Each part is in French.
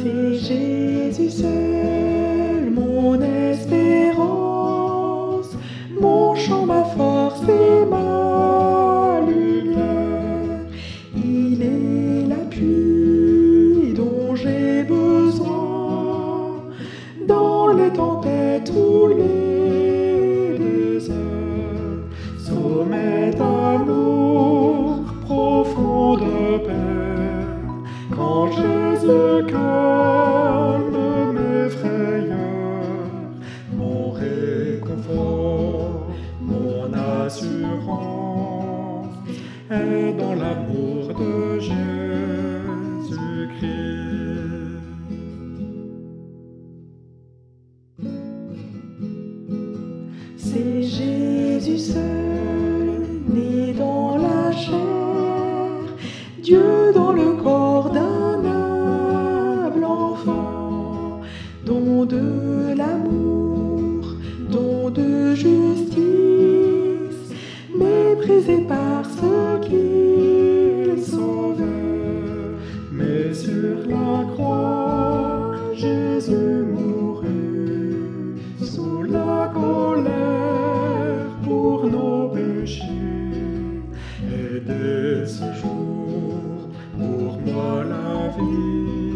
C'est Jésus seul, mon espérance, mon chant, ma force et ma lumière. Il est l'appui dont j'ai besoin dans les tempêtes ou les déserts. Jésus calme mes frayeurs, mon réconfort, mon assurance est dans l'amour de Jésus-Christ. C'est Jésus seul, né dans la chair, Dieu de l'amour, don de justice, méprisé par ceux qu'il sauvait. Mais sur la croix, Jésus mourut sous la colère pour nos péchés. Et dès ce jour, pour moi la vie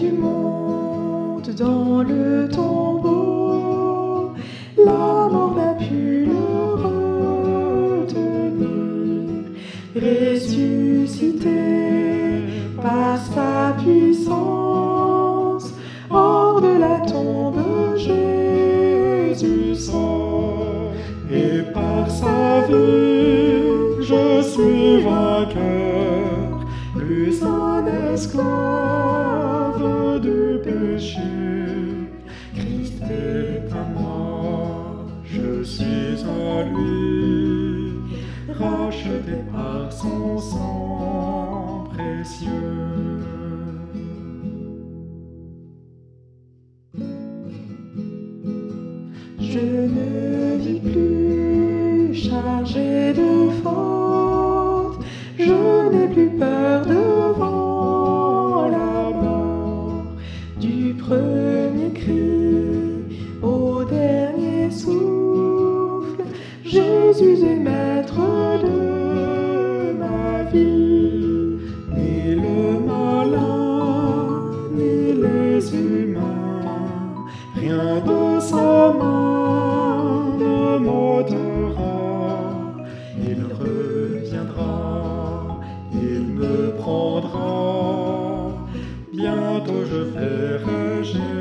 du monde dans le tombeau, la mort n'a pu le retenir. Ressuscité par sa puissance, hors de la tombe, Jésus sort. Et par sa vie, je suis vainqueur, plus un esclave péché. Christ est à moi, je suis à lui, racheté par son sang précieux. Je ne vis plus chargé de faute, au dernier souffle, Jésus est maître de ma vie. Ni le malin, ni les humains, rien de sa main ne m'ôtera. Il reviendra, il me prendra. Bientôt je verrai Jésus.